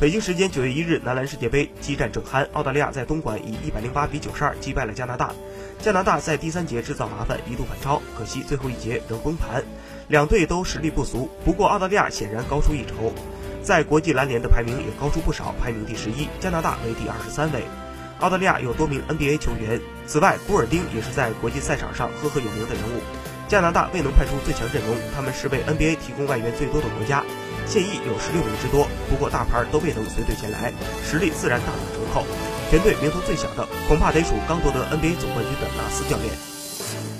北京时间九月一日，男篮世界杯激战正酣，澳大利亚在东莞以一百零八比九十二击败了加拿大。加拿大在第三节制造麻烦，一度反超，可惜最后一节仍崩盘。两队都实力不俗，不过澳大利亚显然高出一筹，在国际篮联的排名也高出不少，排名第十一，加拿大为第二十三位。澳大利亚有多名 NBA 球员，此外古尔丁也是在国际赛场上赫赫有名的人物。加拿大未能派出最强阵容，他们是为 NBA 提供外援最多的国家，现役有十六名之多。不过大牌都未能随队前来，实力自然大打折扣。全队名头最小的，恐怕得数刚夺得 NBA 总冠军的纳斯教练。